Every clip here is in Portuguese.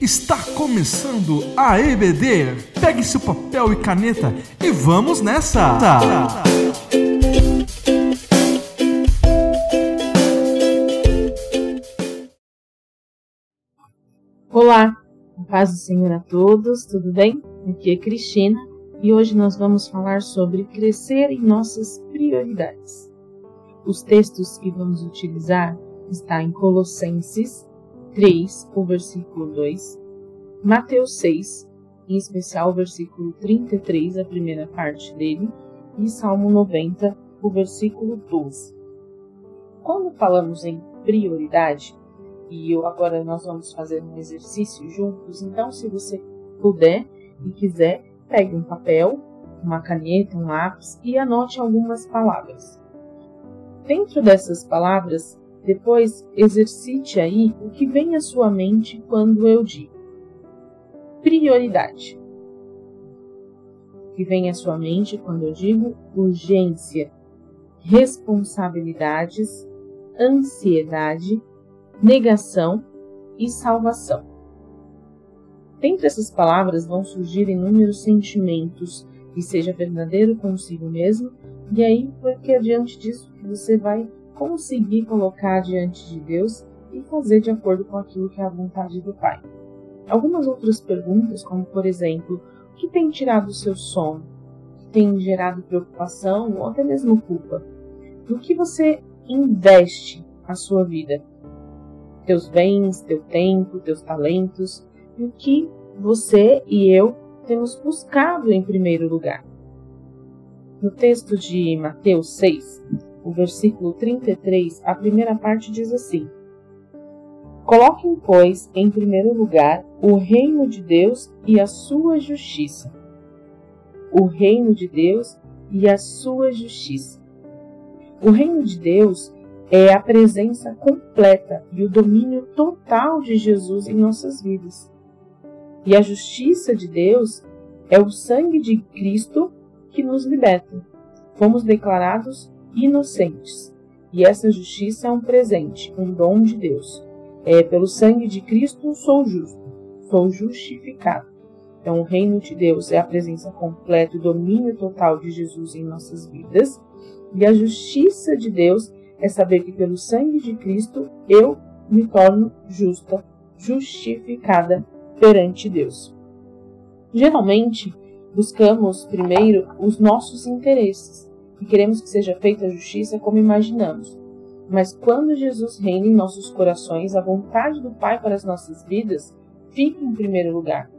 Está começando a EBD. Pegue seu papel e caneta e vamos nessa! Olá, paz do Senhor a todos, tudo bem? Aqui é Cristina e hoje nós vamos falar sobre crescer em nossas prioridades. Os textos que vamos utilizar está em Colossenses 3, o versículo 2, Mateus 6, em especial o versículo 33, a primeira parte dele, e Salmo 90, o versículo 12. Quando falamos em prioridade, e eu, agora nós vamos fazer um exercício juntos, então se você puder e quiser, pegue um papel, uma caneta, um lápis e anote algumas palavras. Dentro dessas palavras, depois, exercite aí o que vem à sua mente quando eu digo prioridade. O que vem à sua mente quando eu digo urgência, responsabilidades, ansiedade, negação e salvação. Dentre essas palavras vão surgir inúmeros sentimentos, e seja verdadeiro consigo mesmo, e aí, porque adiante disso que você vai conseguir colocar diante de Deus e fazer de acordo com aquilo que é a vontade do Pai. Algumas outras perguntas, como por exemplo, o que tem tirado o seu sono? O que tem gerado preocupação ou até mesmo culpa? No que você investe a sua vida? Teus bens, teu tempo, teus talentos, e o que você e eu temos buscado em primeiro lugar. No texto de Mateus 6, o versículo 33, a primeira parte diz assim: Coloquem, pois, em primeiro lugar o reino de Deus e a sua justiça. O reino de Deus e a sua justiça. O reino de Deus é a presença completa e o domínio total de Jesus em nossas vidas. E a justiça de Deus é o sangue de Cristo que nos liberta. Fomos declarados inocentes. E essa justiça é um presente, um dom de Deus. É, pelo sangue de Cristo sou justo, sou justificado. Então, o reino de Deus é a presença completa e domínio total de Jesus em nossas vidas. E a justiça de Deus é saber que pelo sangue de Cristo eu me torno justa, justificada perante Deus. Geralmente, buscamos primeiro os nossos interesses e queremos que seja feita a justiça como imaginamos. Mas quando Jesus reina em nossos corações, a vontade do Pai para as nossas vidas fica em primeiro lugar.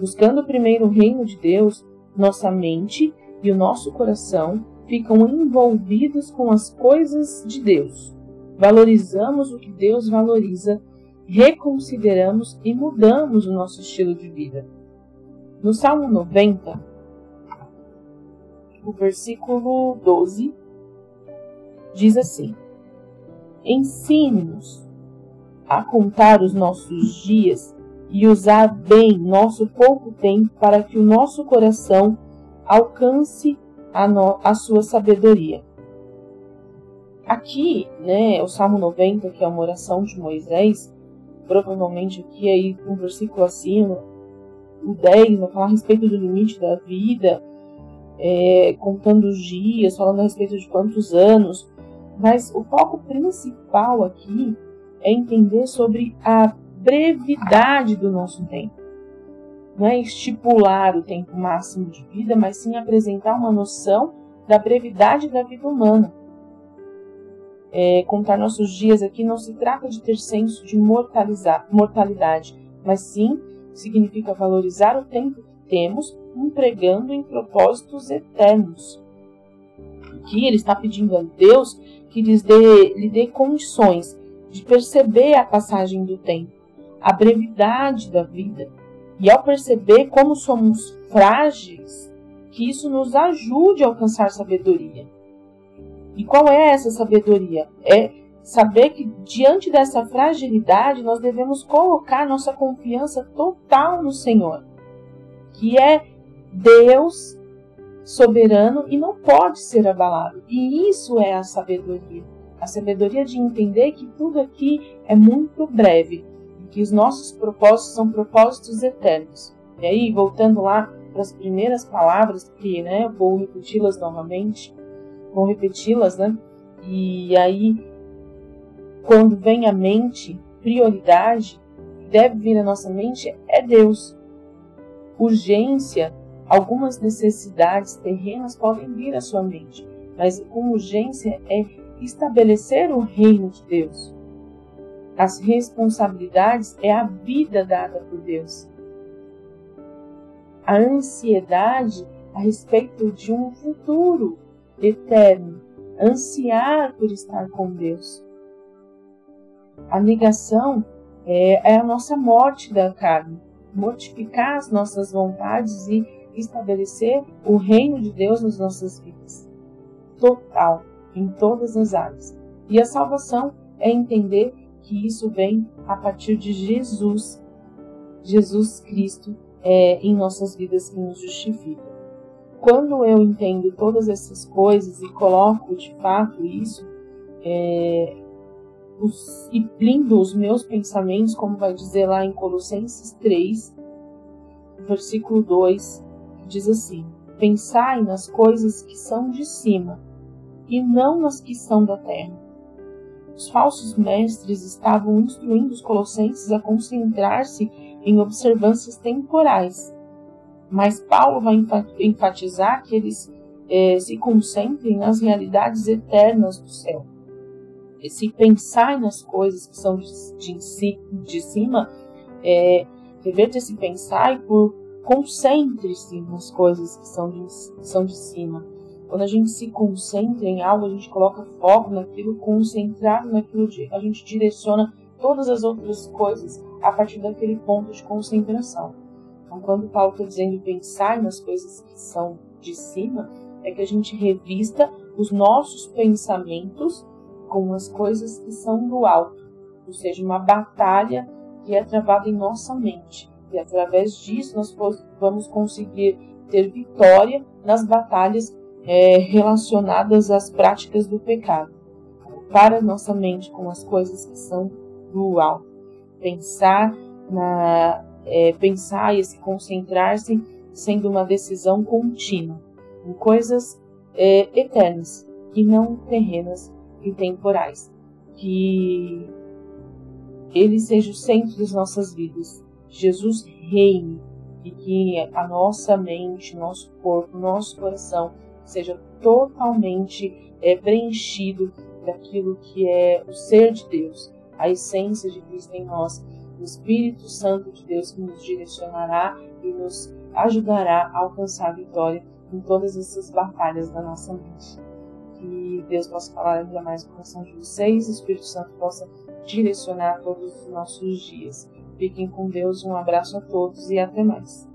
Buscando primeiro o reino de Deus, nossa mente e o nosso coração ficam envolvidos com as coisas de Deus. Valorizamos o que Deus valoriza, reconsideramos e mudamos o nosso estilo de vida. No Salmo 90, o versículo 12 diz assim: Ensine-nos a contar os nossos dias e usar bem nosso pouco tempo para que o nosso coração alcance a, no, a sua sabedoria. Aqui, né, o Salmo 90, que é uma oração de Moisés, provavelmente aqui aí um versículo acima, o 10 vai falar a respeito do limite da vida, é, contando os dias, falando a respeito de quantos anos, mas o foco principal aqui é entender sobre a brevidade do nosso tempo. Não é estipular o tempo máximo de vida, mas sim apresentar uma noção da brevidade da vida humana. É, contar nossos dias aqui não se trata de ter senso de mortalidade, mas sim significa valorizar o tempo que temos empregando em propósitos eternos. Aqui ele está pedindo a Deus que lhes dê, lhe dê condições de perceber a passagem do tempo, a brevidade da vida. E ao perceber como somos frágeis, que isso nos ajude a alcançar sabedoria. E qual é essa sabedoria? É saber que diante dessa fragilidade nós devemos colocar nossa confiança total no Senhor, que é Deus soberano e não pode ser abalado. E isso é a sabedoria. A sabedoria de entender que tudo aqui é muito breve. que os nossos propósitos são propósitos eternos. E aí, voltando lá para as primeiras palavras, que né, vou repeti-las novamente, vou repeti-las, né? E aí, quando vem à mente prioridade, deve vir à nossa mente é Deus. Urgência, algumas necessidades terrenas podem vir à sua mente, mas com urgência é estabelecer o reino de Deus. As responsabilidades é a vida dada por Deus. A ansiedade a respeito de um futuro eterno, ansiar por estar com Deus. A negação é, é a nossa morte da carne, mortificar as nossas vontades e estabelecer o reino de Deus nas nossas vidas. Total, em todas as áreas. E a salvação é entender que isso vem a partir de Jesus, Jesus Cristo, é, em nossas vidas que nos justifica. Quando eu entendo todas essas coisas e coloco de fato isso, é, os, e blindo os meus pensamentos, como vai dizer lá em Colossenses 3, versículo 2, que diz assim: Pensai nas coisas que são de cima, e não nas que são da terra. Os falsos mestres estavam instruindo os colossenses a concentrar-se em observâncias temporais. Mas Paulo vai enfatizar que eles eh, se concentrem nas realidades eternas do céu. Esse pensar nas coisas que são de, de, de cima, é, reverta esse pensar e por concentre-se nas coisas que são, de, que são de cima. Quando a gente se concentra em algo, a gente coloca foco naquilo, concentrado naquilo, a gente direciona todas as outras coisas a partir daquele ponto de concentração. Então, quando Paulo está dizendo pensar nas coisas que são de cima, é que a gente revista os nossos pensamentos com as coisas que são do alto, ou seja, uma batalha que é travada em nossa mente. E através disso nós vamos conseguir ter vitória nas batalhas é, relacionadas às práticas do pecado. Para nossa mente com as coisas que são do alto. Pensar na é, pensar e se concentrar-se sendo uma decisão contínua em coisas é, eternas e não terrenas e temporais. Que Ele seja o centro das nossas vidas. Jesus reine e que a nossa mente, nosso corpo, nosso coração seja totalmente é, preenchido daquilo que é o ser de Deus, a essência de Cristo em nós, o Espírito Santo de Deus que nos direcionará e nos ajudará a alcançar a vitória em todas essas batalhas da nossa mente que Deus possa falar ainda mais no coração de vocês, o Espírito Santo possa direcionar todos os nossos dias. Fiquem com Deus, um abraço a todos e até mais.